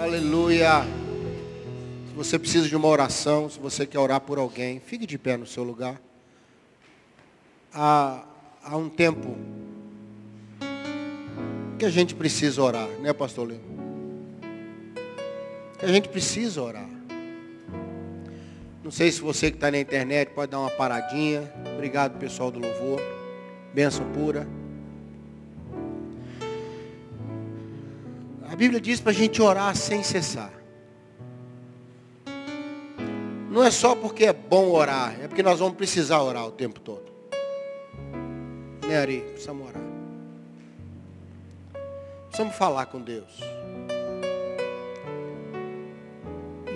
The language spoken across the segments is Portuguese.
Aleluia. Se você precisa de uma oração, se você quer orar por alguém, fique de pé no seu lugar. Há, há um tempo que a gente precisa orar, né, pastor Leo? Que a gente precisa orar. Não sei se você que está na internet pode dar uma paradinha. Obrigado, pessoal do louvor. Bênção pura. Bíblia diz para a gente orar sem cessar. Não é só porque é bom orar, é porque nós vamos precisar orar o tempo todo. Né, Ari? Precisamos orar. Precisamos falar com Deus.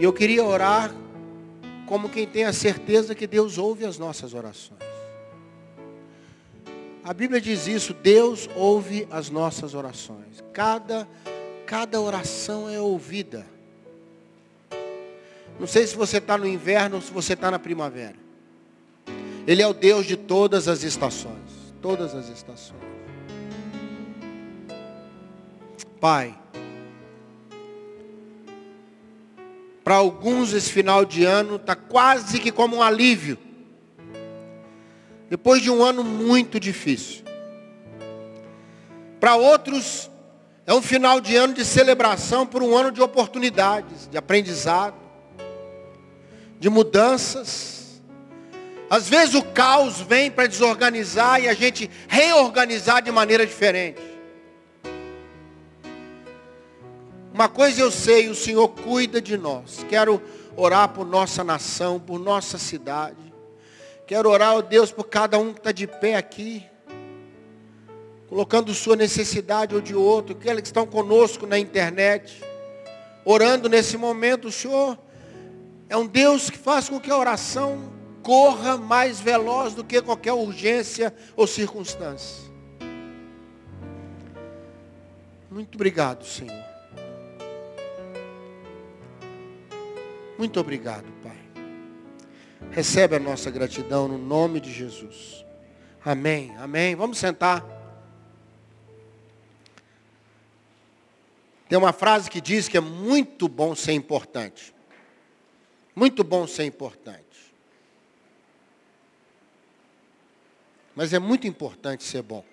E eu queria orar como quem tem a certeza que Deus ouve as nossas orações. A Bíblia diz isso, Deus ouve as nossas orações. Cada, cada oração é ouvida. Não sei se você está no inverno ou se você está na primavera. Ele é o Deus de todas as estações. Todas as estações. Pai, para alguns esse final de ano está quase que como um alívio. Depois de um ano muito difícil. Para outros, é um final de ano de celebração por um ano de oportunidades, de aprendizado, de mudanças. Às vezes o caos vem para desorganizar e a gente reorganizar de maneira diferente. Uma coisa eu sei, o Senhor cuida de nós. Quero orar por nossa nação, por nossa cidade. Quero orar, ó Deus, por cada um que está de pé aqui. Colocando sua necessidade ou de outro. Aqueles que estão conosco na internet. Orando nesse momento, o Senhor é um Deus que faz com que a oração corra mais veloz do que qualquer urgência ou circunstância. Muito obrigado, Senhor. Muito obrigado, Pai. Recebe a nossa gratidão no nome de Jesus. Amém, amém. Vamos sentar. Tem uma frase que diz que é muito bom ser importante. Muito bom ser importante. Mas é muito importante ser bom.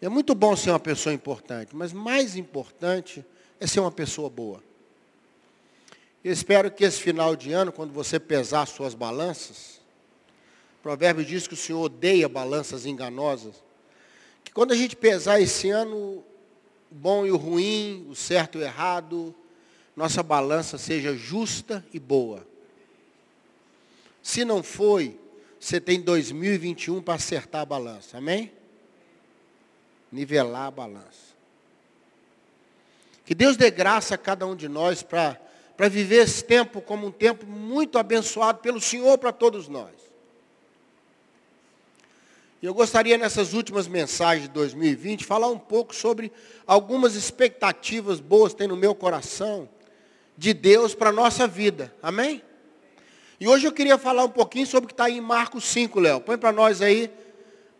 É muito bom ser uma pessoa importante, mas mais importante é ser uma pessoa boa. Eu espero que esse final de ano, quando você pesar suas balanças, o provérbio diz que o Senhor odeia balanças enganosas. Quando a gente pesar esse ano, o bom e o ruim, o certo e o errado, nossa balança seja justa e boa. Se não foi, você tem 2021 para acertar a balança. Amém? Nivelar a balança. Que Deus dê graça a cada um de nós para viver esse tempo como um tempo muito abençoado pelo Senhor para todos nós. E eu gostaria nessas últimas mensagens de 2020 falar um pouco sobre algumas expectativas boas que tem no meu coração de Deus para a nossa vida. Amém? E hoje eu queria falar um pouquinho sobre o que está aí em Marcos 5, Léo. Põe para nós aí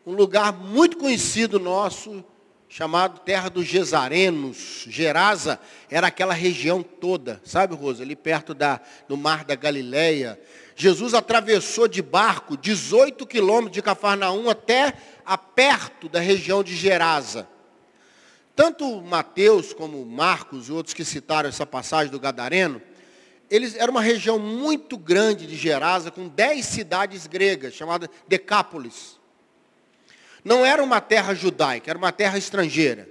um lugar muito conhecido nosso, chamado Terra dos Gesarenos. Gerasa era aquela região toda, sabe, Rosa? Ali perto da, do Mar da Galileia. Jesus atravessou de barco 18 quilômetros de Cafarnaum até a perto da região de Gerasa. Tanto Mateus como Marcos e outros que citaram essa passagem do Gadareno, eles era uma região muito grande de Gerasa, com dez cidades gregas, chamadas Decápolis. Não era uma terra judaica, era uma terra estrangeira.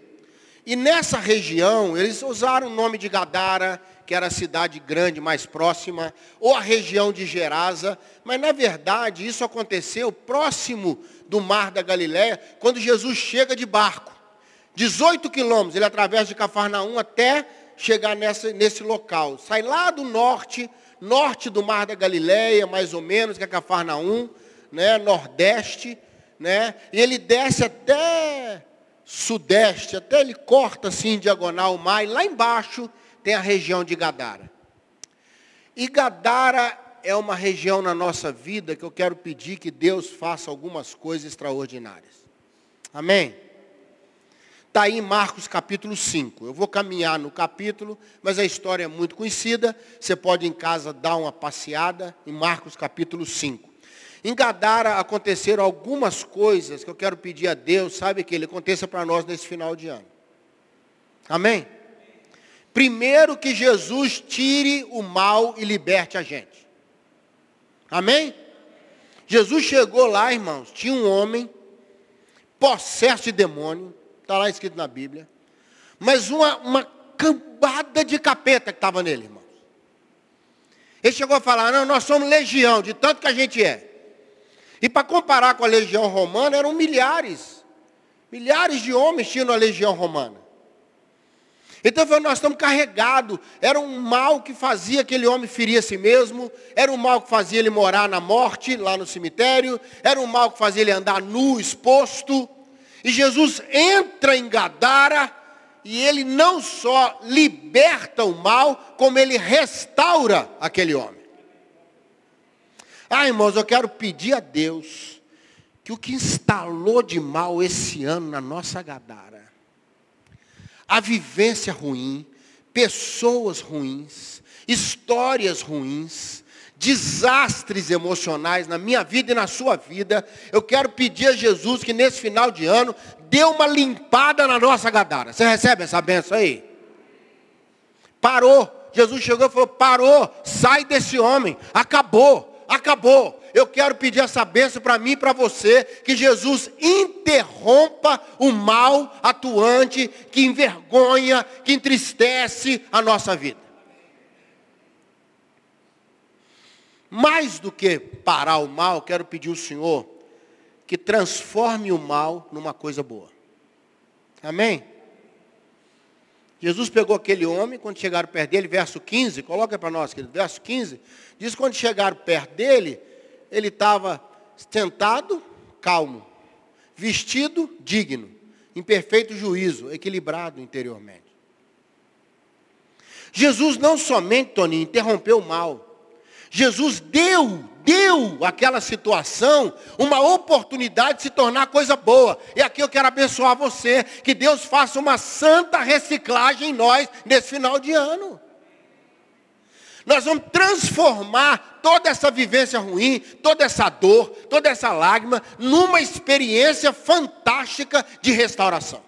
E nessa região, eles usaram o nome de Gadara, que era a cidade grande mais próxima, ou a região de Gerasa, mas na verdade isso aconteceu próximo do mar da Galiléia, quando Jesus chega de barco. 18 quilômetros, ele atravessa de Cafarnaum até chegar nessa, nesse local. Sai lá do norte, norte do mar da Galiléia, mais ou menos, que é Cafarnaum, né, nordeste, né? E ele desce até sudeste, até ele corta assim em diagonal o mar, e lá embaixo tem a região de Gadara. E Gadara é uma região na nossa vida que eu quero pedir que Deus faça algumas coisas extraordinárias. Amém? Está aí em Marcos capítulo 5. Eu vou caminhar no capítulo, mas a história é muito conhecida. Você pode em casa dar uma passeada em Marcos capítulo 5. Em Gadara aconteceram algumas coisas que eu quero pedir a Deus, sabe, que Ele aconteça para nós nesse final de ano. Amém? Primeiro que Jesus tire o mal e liberte a gente. Amém? Jesus chegou lá, irmãos, tinha um homem possesso de demônio, está lá escrito na Bíblia, mas uma, uma cambada de capeta que estava nele, irmãos. Ele chegou a falar, não, nós somos legião, de tanto que a gente é. E para comparar com a legião romana, eram milhares. Milhares de homens tinham a legião romana. Então nós estamos carregados. Era um mal que fazia aquele homem ferir a si mesmo. Era um mal que fazia ele morar na morte, lá no cemitério. Era um mal que fazia ele andar nu, exposto. E Jesus entra em Gadara e ele não só liberta o mal, como ele restaura aquele homem. Ah, irmãos, eu quero pedir a Deus que o que instalou de mal esse ano na nossa Gadara, a vivência ruim, pessoas ruins, histórias ruins, desastres emocionais na minha vida e na sua vida, eu quero pedir a Jesus que nesse final de ano dê uma limpada na nossa Gadara. Você recebe essa benção aí? Parou. Jesus chegou e falou: parou, sai desse homem, acabou acabou. Eu quero pedir essa bênção para mim e para você, que Jesus interrompa o mal atuante que envergonha, que entristece a nossa vida. Mais do que parar o mal, quero pedir ao Senhor que transforme o mal numa coisa boa. Amém? Jesus pegou aquele homem, quando chegaram perto dele, verso 15, coloca para nós, querido, verso 15, diz quando chegaram perto dele, ele estava sentado, calmo, vestido, digno, em perfeito juízo, equilibrado interiormente. Jesus não somente, Toninho, interrompeu o mal, Jesus deu, deu àquela situação uma oportunidade de se tornar coisa boa. E aqui eu quero abençoar você, que Deus faça uma santa reciclagem em nós nesse final de ano. Nós vamos transformar toda essa vivência ruim, toda essa dor, toda essa lágrima, numa experiência fantástica de restauração.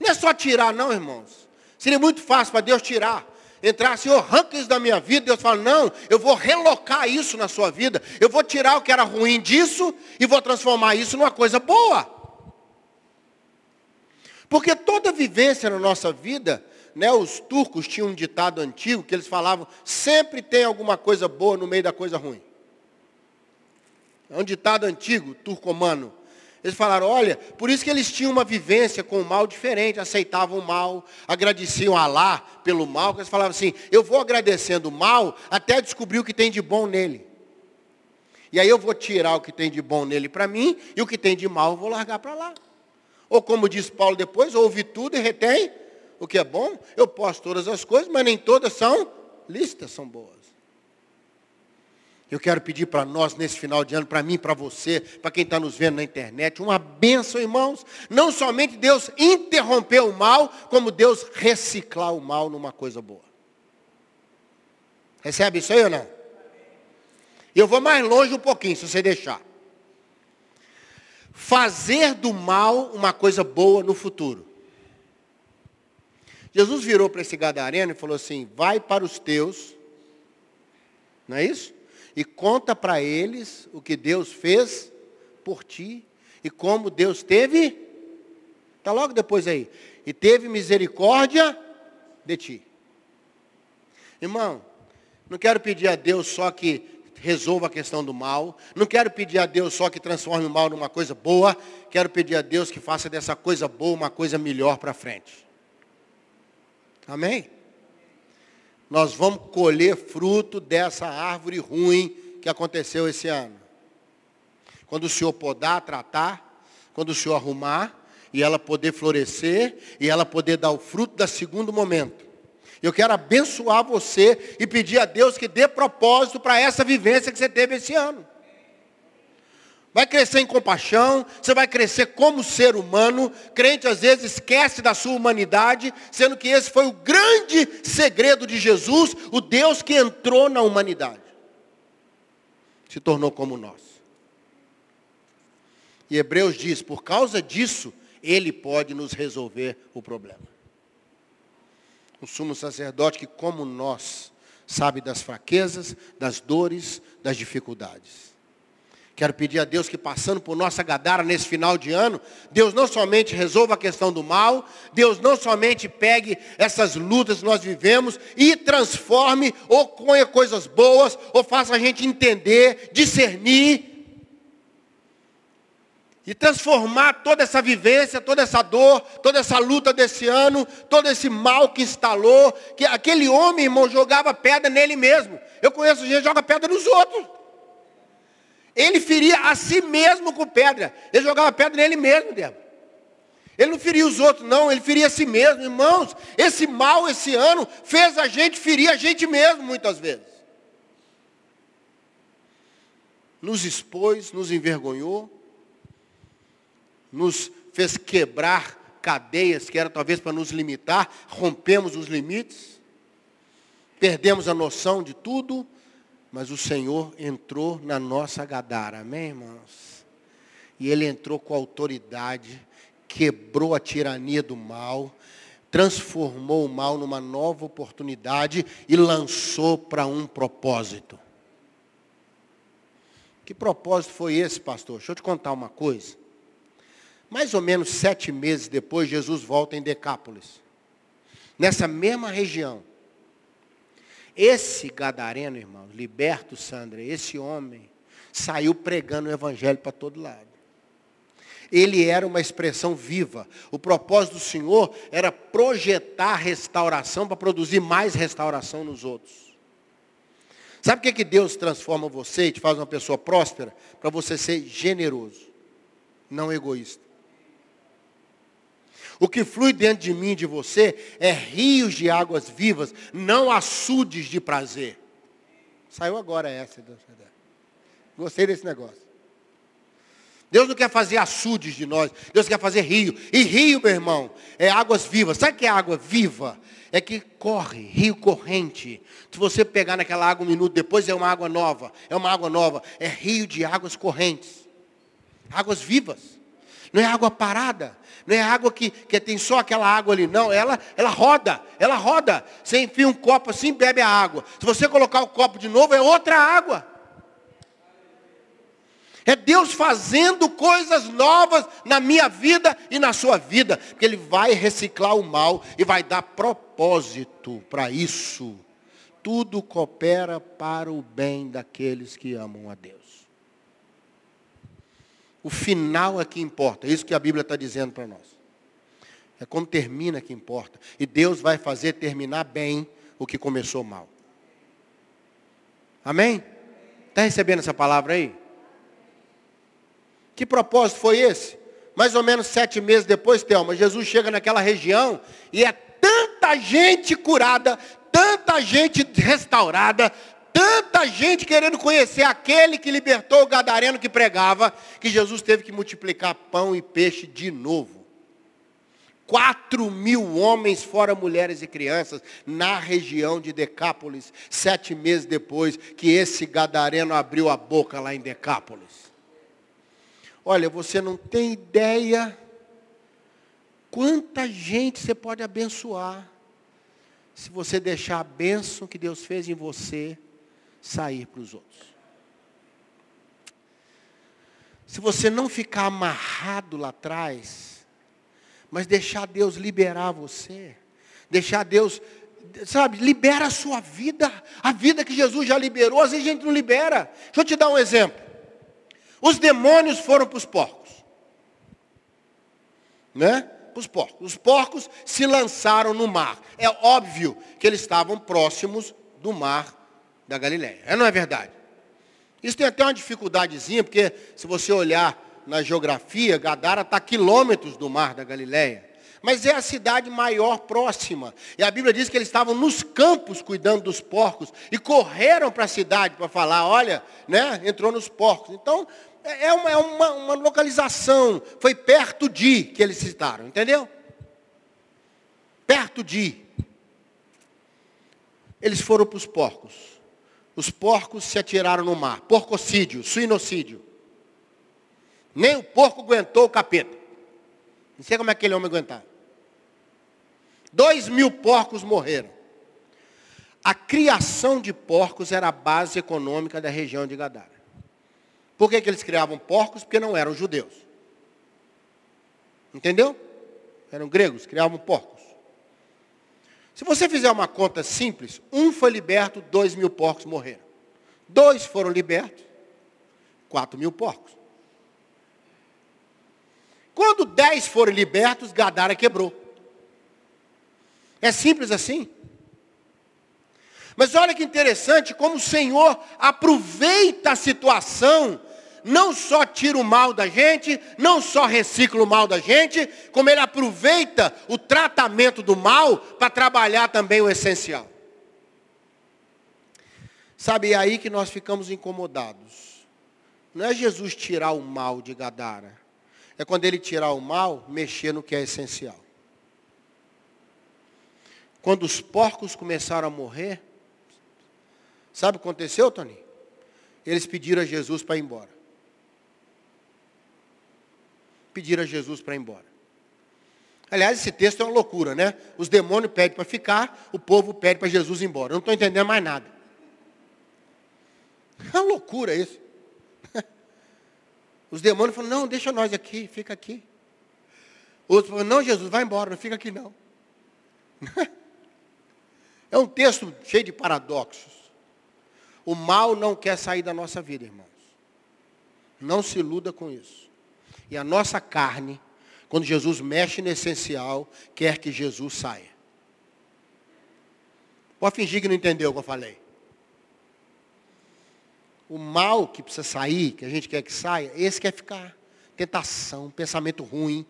Não é só tirar, não, irmãos. Seria muito fácil para Deus tirar entrar, Senhor, arranca isso da minha vida. Deus fala, não, eu vou relocar isso na sua vida. Eu vou tirar o que era ruim disso e vou transformar isso numa coisa boa. Porque toda vivência na nossa vida, né, os turcos tinham um ditado antigo que eles falavam, sempre tem alguma coisa boa no meio da coisa ruim. É um ditado antigo, turcomano. Eles falaram, olha, por isso que eles tinham uma vivência com o mal diferente, aceitavam o mal, agradeciam a Alá pelo mal, eles falavam assim, eu vou agradecendo o mal até descobrir o que tem de bom nele. E aí eu vou tirar o que tem de bom nele para mim, e o que tem de mal eu vou largar para lá. Ou como diz Paulo depois, ouve tudo e retém o que é bom. Eu posso todas as coisas, mas nem todas são listas, são boas. Eu quero pedir para nós nesse final de ano, para mim, para você, para quem está nos vendo na internet, uma bênção, irmãos. Não somente Deus interromper o mal, como Deus reciclar o mal numa coisa boa. Recebe isso aí ou não? Eu vou mais longe um pouquinho, se você deixar. Fazer do mal uma coisa boa no futuro. Jesus virou para esse gadareno e falou assim: vai para os teus. Não é isso? E conta para eles o que Deus fez por ti e como Deus teve. Está logo depois aí. E teve misericórdia de ti. Irmão, não quero pedir a Deus só que resolva a questão do mal. Não quero pedir a Deus só que transforme o mal numa coisa boa. Quero pedir a Deus que faça dessa coisa boa uma coisa melhor para frente. Amém? Nós vamos colher fruto dessa árvore ruim que aconteceu esse ano. Quando o Senhor podar, tratar, quando o Senhor arrumar, e ela poder florescer, e ela poder dar o fruto da segundo momento. Eu quero abençoar você e pedir a Deus que dê propósito para essa vivência que você teve esse ano. Vai crescer em compaixão, você vai crescer como ser humano. Crente às vezes esquece da sua humanidade, sendo que esse foi o grande segredo de Jesus, o Deus que entrou na humanidade. Se tornou como nós. E Hebreus diz, por causa disso, ele pode nos resolver o problema. O sumo sacerdote que, como nós, sabe das fraquezas, das dores, das dificuldades. Quero pedir a Deus que passando por nossa Gadara nesse final de ano, Deus não somente resolva a questão do mal, Deus não somente pegue essas lutas que nós vivemos e transforme, ou ponha coisas boas, ou faça a gente entender, discernir e transformar toda essa vivência, toda essa dor, toda essa luta desse ano, todo esse mal que instalou, que aquele homem, irmão, jogava pedra nele mesmo. Eu conheço gente que joga pedra nos outros. Ele feria a si mesmo com pedra. Ele jogava pedra nele mesmo, Débora. Ele não feria os outros, não, ele feria a si mesmo. Irmãos, esse mal esse ano fez a gente ferir a gente mesmo muitas vezes. Nos expôs, nos envergonhou nos fez quebrar cadeias que era talvez para nos limitar, rompemos os limites, perdemos a noção de tudo, mas o Senhor entrou na nossa gadara, amém, irmãos? E Ele entrou com autoridade, quebrou a tirania do mal, transformou o mal numa nova oportunidade e lançou para um propósito. Que propósito foi esse, pastor? Deixa eu te contar uma coisa. Mais ou menos sete meses depois, Jesus volta em Decápolis. Nessa mesma região. Esse gadareno, irmãos, liberto, Sandra, esse homem, saiu pregando o evangelho para todo lado. Ele era uma expressão viva. O propósito do Senhor era projetar restauração para produzir mais restauração nos outros. Sabe o que, que Deus transforma você e te faz uma pessoa próspera? Para você ser generoso, não egoísta. O que flui dentro de mim e de você é rios de águas vivas, não açudes de prazer. Saiu agora essa. Gostei desse negócio. Deus não quer fazer açudes de nós, Deus quer fazer rio. E rio, meu irmão, é águas vivas. Sabe o que é água viva? É que corre, rio corrente. Se você pegar naquela água um minuto depois, é uma água nova. É uma água nova. É rio de águas correntes. Águas vivas. Não é água parada. Não é água que, que tem só aquela água ali, não. Ela, ela roda, ela roda. Você enfia um copo assim, bebe a água. Se você colocar o copo de novo, é outra água. É Deus fazendo coisas novas na minha vida e na sua vida. Porque Ele vai reciclar o mal e vai dar propósito para isso. Tudo coopera para o bem daqueles que amam a Deus. O final é que importa. É isso que a Bíblia está dizendo para nós. É como termina que importa. E Deus vai fazer terminar bem o que começou mal. Amém? Está recebendo essa palavra aí? Que propósito foi esse? Mais ou menos sete meses depois, Thelma, Jesus chega naquela região e é tanta gente curada, tanta gente restaurada, tanta gente querendo conhecer aquele que libertou o gadareno que pregava, que Jesus teve que multiplicar pão e peixe de novo. Quatro mil homens, fora mulheres e crianças, na região de Decápolis, sete meses depois que esse gadareno abriu a boca lá em Decápolis. Olha, você não tem ideia quanta gente você pode abençoar se você deixar a bênção que Deus fez em você sair para os outros. Se você não ficar amarrado lá atrás, mas deixar Deus liberar você, deixar Deus, sabe, libera a sua vida, a vida que Jesus já liberou, às vezes a gente não libera. Deixa eu te dar um exemplo. Os demônios foram para os porcos. Né? Os porcos. Os porcos se lançaram no mar. É óbvio que eles estavam próximos do mar da Galileia. É, não é verdade? Isso tem até uma dificuldadezinha, porque se você olhar na geografia, Gadara está quilômetros do mar da Galileia. Mas é a cidade maior próxima. E a Bíblia diz que eles estavam nos campos cuidando dos porcos e correram para a cidade para falar, olha, né, entrou nos porcos. Então, É, é uma, é uma, uma localização. Foi perto de que eles citaram, entendeu? Perto de. Eles foram para os porcos. Os porcos se atiraram no mar. Porcocídio, suinocídio. Nem o porco aguentou o capeta. Não sei como é que aquele homem aguentar. Dois mil porcos morreram. A criação de porcos era a base econômica da região de Gadara. Por que, que eles criavam porcos? Porque não eram judeus. Entendeu? Eram gregos, criavam porcos. Se você fizer uma conta simples, um foi liberto, dois mil porcos morreram. Dois foram libertos, quatro mil porcos. Quando dez foram libertos, Gadara quebrou. É simples assim. Mas olha que interessante como o Senhor aproveita a situação, não só tira o mal da gente, não só recicla o mal da gente, como ele aproveita o tratamento do mal para trabalhar também o essencial. Sabe, é aí que nós ficamos incomodados. Não é Jesus tirar o mal de Gadara. É quando ele tirar o mal, mexer no que é essencial. Quando os porcos começaram a morrer, Sabe o que aconteceu, Tony? Eles pediram a Jesus para ir embora. Pediram a Jesus para ir embora. Aliás, esse texto é uma loucura, né? Os demônios pedem para ficar, o povo pede para Jesus ir embora. Eu não estou entendendo mais nada. É uma loucura isso. Os demônios falam, não, deixa nós aqui, fica aqui. Outros falam, não, Jesus, vai embora, não fica aqui não. É um texto cheio de paradoxos. O mal não quer sair da nossa vida, irmãos. Não se iluda com isso. E a nossa carne, quando Jesus mexe no essencial, quer que Jesus saia. Pode fingir que não entendeu o que eu falei. O mal que precisa sair, que a gente quer que saia, esse quer ficar. Tentação, pensamento ruim,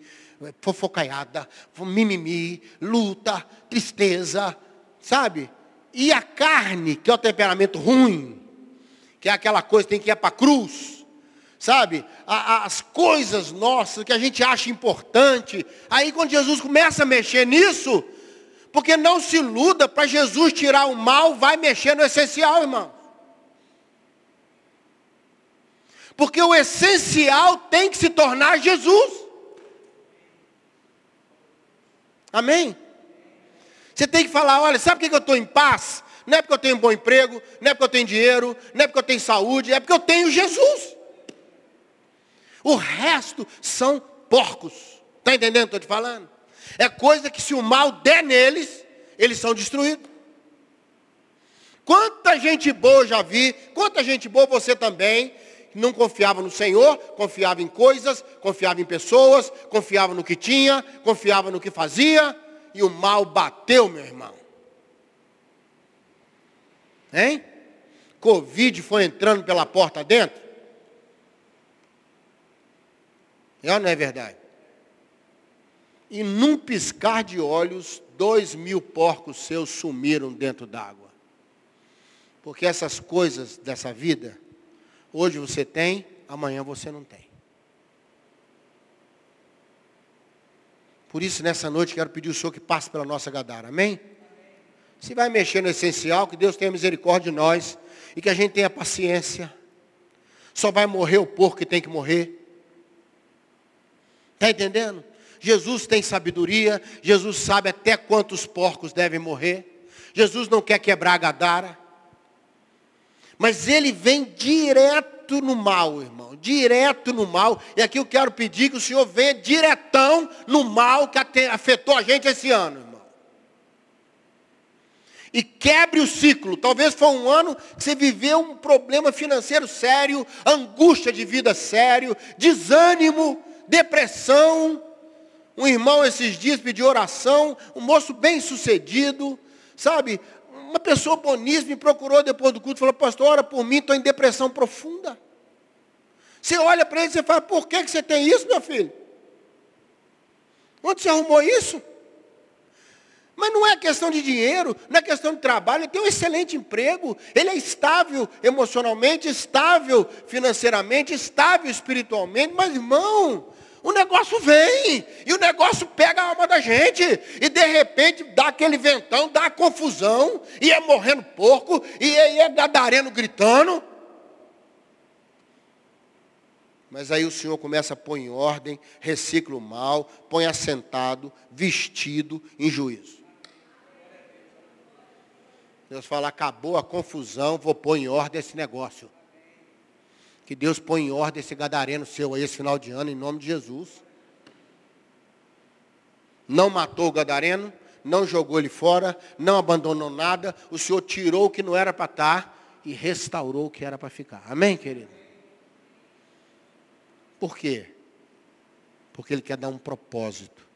fofocaiada, mimimi, luta, tristeza, sabe? E a carne, que é o temperamento ruim, que é aquela coisa que tem que ir para a cruz, sabe? as coisas nossas que a gente acha importante. Aí quando Jesus começa a mexer nisso, porque não se iluda, para Jesus tirar o mal, vai mexer no essencial, irmão. Porque o essencial tem que se tornar Jesus. Amém? Você tem que falar, olha, sabe por que eu estou em paz? Não é porque eu tenho um bom emprego, não é porque eu tenho dinheiro, não é porque eu tenho saúde, é porque eu tenho Jesus. O resto são porcos. Está entendendo o que eu estou te falando? É coisa que se o mal der neles, eles são destruídos. Quanta gente boa eu já vi, quanta gente boa você também, não confiava no Senhor, confiava em coisas, confiava em pessoas, confiava no que tinha, confiava no que fazia, e o mal bateu, meu irmão. Hein? Covid foi entrando pela porta dentro? É ou não é verdade? E num piscar de olhos, dois mil porcos seus sumiram dentro d'água. Porque essas coisas dessa vida, hoje você tem, amanhã você não tem. Por isso, nessa noite, quero pedir ao Senhor que passe pela nossa Gadara. Amém? Se vai mexer no essencial, que Deus tenha misericórdia de nós e que a gente tenha paciência. Só vai morrer o porco que tem que morrer. Está entendendo? Jesus tem sabedoria, Jesus sabe até quantos porcos devem morrer. Jesus não quer quebrar a Gadara. Mas ele vem direto no mal, irmão. Direto no mal. E aqui eu quero pedir que o Senhor venha diretão no mal que afetou a gente esse ano, irmão. E quebre o ciclo. Talvez foi um ano que você viveu um problema financeiro sério, angústia de vida sério, desânimo, depressão. Um irmão esses dias pediu oração, um moço bem sucedido, sabe? uma pessoa boníssima me procurou depois do culto e falou, pastor, ora por mim, estou em depressão profunda. Você olha para ele e fala, por que, que você tem isso, meu filho? Onde você arrumou isso? Mas Mas não é questão de dinheiro, não é questão de trabalho, ele tem um excelente emprego, ele é estável emocionalmente, estável financeiramente, estável espiritualmente, mas irmão, o negócio vem, e o negócio pega a alma da gente, e de repente dá aquele ventão, dá confusão, e é morrendo porco, e é, é gadareno gritando. Mas aí o Senhor começa a pôr em ordem, recicla o mal, põe assentado, vestido em juízo. Deus fala, acabou a confusão, vou pôr em ordem esse negócio. Que Deus põe em ordem esse gadareno seu aí esse final de ano, em nome de Jesus. Não matou o gadareno, não jogou ele fora, não abandonou nada. O Senhor tirou o que não era para estar e restaurou o que era para ficar. Amém, querido? Por quê? Porque ele quer dar um propósito.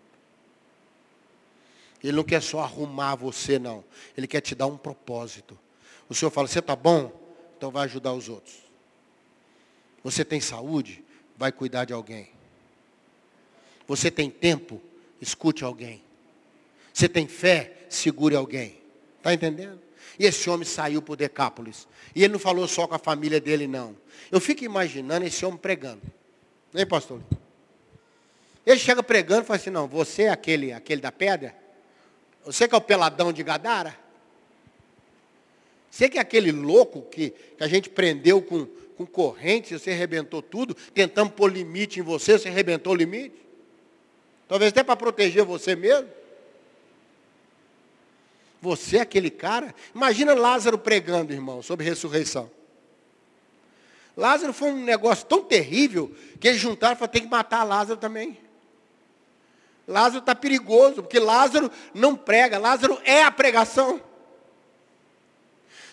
Ele não quer só arrumar você, não. Ele quer te dar um propósito. O Senhor fala, você está bom? Então vai ajudar os outros. Você tem saúde? Vai cuidar de alguém. Você tem tempo? Escute alguém. Você tem fé? Segure alguém. Está entendendo? E esse homem saiu para o Decápolis. E ele não falou só com a família dele, não. Eu fico imaginando esse homem pregando. Nem pastor? Ele chega pregando e fala assim, não, você é aquele, aquele da pedra? Você que é o peladão de Gadara? Você que é aquele louco que, que a gente prendeu com, com corrente, você arrebentou tudo, tentando pôr limite em você, você arrebentou o limite? Talvez até para proteger você mesmo. Você é aquele cara? Imagina Lázaro pregando, irmão, sobre ressurreição. Lázaro foi um negócio tão terrível que eles juntaram e falaram, tem que matar Lázaro também. Lázaro está perigoso, porque Lázaro não prega, Lázaro é a pregação.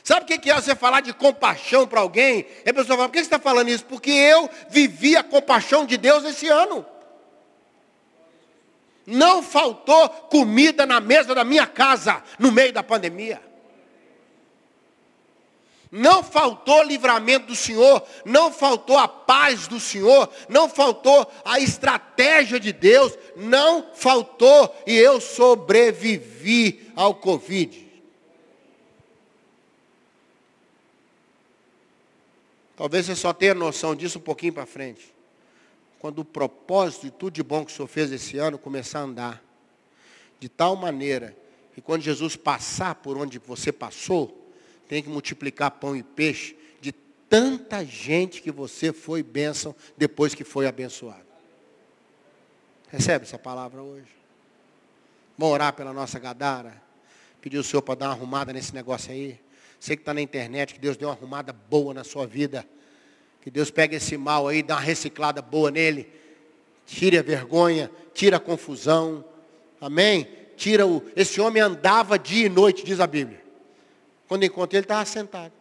Sabe o que é você falar de compaixão para alguém? E a pessoa fala, por que você está falando isso? Porque eu vivi a compaixão de Deus esse ano. Não faltou comida na mesa da minha casa no meio da pandemia. Não faltou livramento do Senhor, não faltou a paz do Senhor, não faltou a estratégia de Deus, não faltou e eu sobrevivi ao Covid. Talvez você só tenha noção disso um pouquinho para frente. Quando o propósito de tudo de bom que o Senhor fez esse ano começar a andar. De tal maneira que quando Jesus passar por onde você passou, tem que multiplicar pão e peixe de tanta gente que você foi bênção depois que foi abençoado. Recebe essa palavra hoje? Vamos orar pela nossa Gadara. Pedir o Senhor para dar uma arrumada nesse negócio aí. Você que está na internet, que Deus dê uma arrumada boa na sua vida. Que Deus pegue esse mal aí, dá uma reciclada boa nele. Tire a vergonha, tira a confusão. Amém? Tira o. Esse homem andava dia e noite, diz a Bíblia. Quando encontrei, ele estava sentado.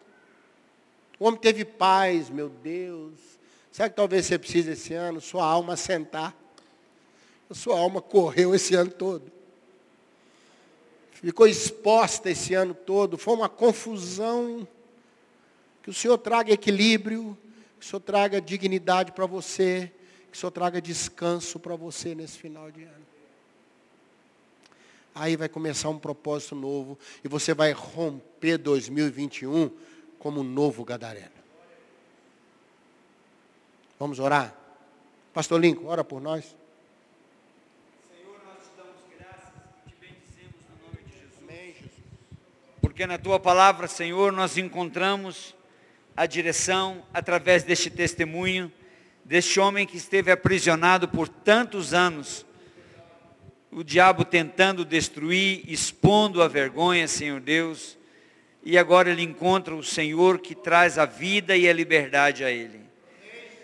O homem teve paz, meu Deus. Sabe que talvez você precise esse ano? Sua alma sentar. A sua alma correu esse ano todo. Ficou exposta esse ano todo. Foi uma confusão. Que o Senhor traga equilíbrio. Que o Senhor traga dignidade para você. Que o Senhor traga descanso para você nesse final de ano aí vai começar um propósito novo e você vai romper 2021 como um novo gadareno. Vamos orar? Pastor Lincoln, ora por nós. Senhor, nós te damos graças e te bendizemos no nome de Jesus. Amém, Jesus. Porque na tua palavra, Senhor, nós encontramos a direção através deste testemunho deste homem que esteve aprisionado por tantos anos o diabo tentando destruir, expondo a vergonha, Senhor Deus, e agora ele encontra o Senhor que traz a vida e a liberdade a ele.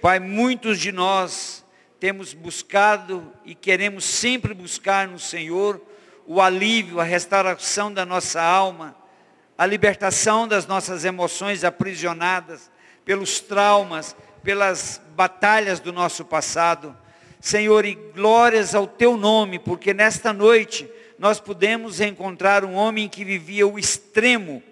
Pai, muitos de nós temos buscado e queremos sempre buscar no Senhor o alívio, a restauração da nossa alma, a libertação das nossas emoções aprisionadas pelos traumas, pelas batalhas do nosso passado. Senhor, e glórias ao teu nome, porque nesta noite nós pudemos encontrar um homem que vivia o extremo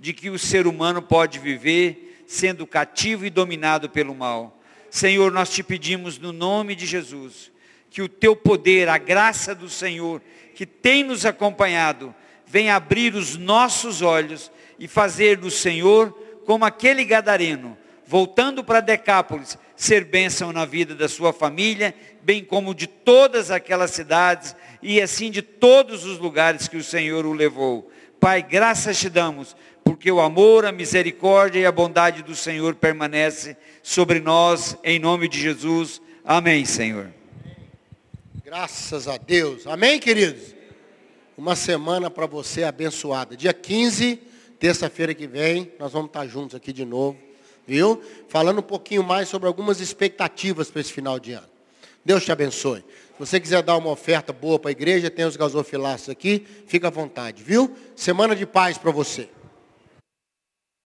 de que o ser humano pode viver, sendo cativo e dominado pelo mal. Senhor, nós te pedimos no nome de Jesus, que o teu poder, a graça do Senhor que tem nos acompanhado, venha abrir os nossos olhos e fazer do Senhor como aquele gadareno, voltando para Decápolis, ser bênção na vida da sua família, bem como de todas aquelas cidades e assim de todos os lugares que o Senhor o levou. Pai, graças te damos, porque o amor, a misericórdia e a bondade do Senhor permanece sobre nós, em nome de Jesus. Amém, Senhor. Graças a Deus. Amém, queridos? Uma semana para você abençoada. Dia 15, terça-feira que vem, nós vamos estar juntos aqui de novo, viu? Falando um pouquinho mais sobre algumas expectativas para esse final de ano. Deus te abençoe. Se você quiser dar uma oferta boa para a igreja, tem os gasofilaços aqui, fica à vontade, viu? Semana de paz para você.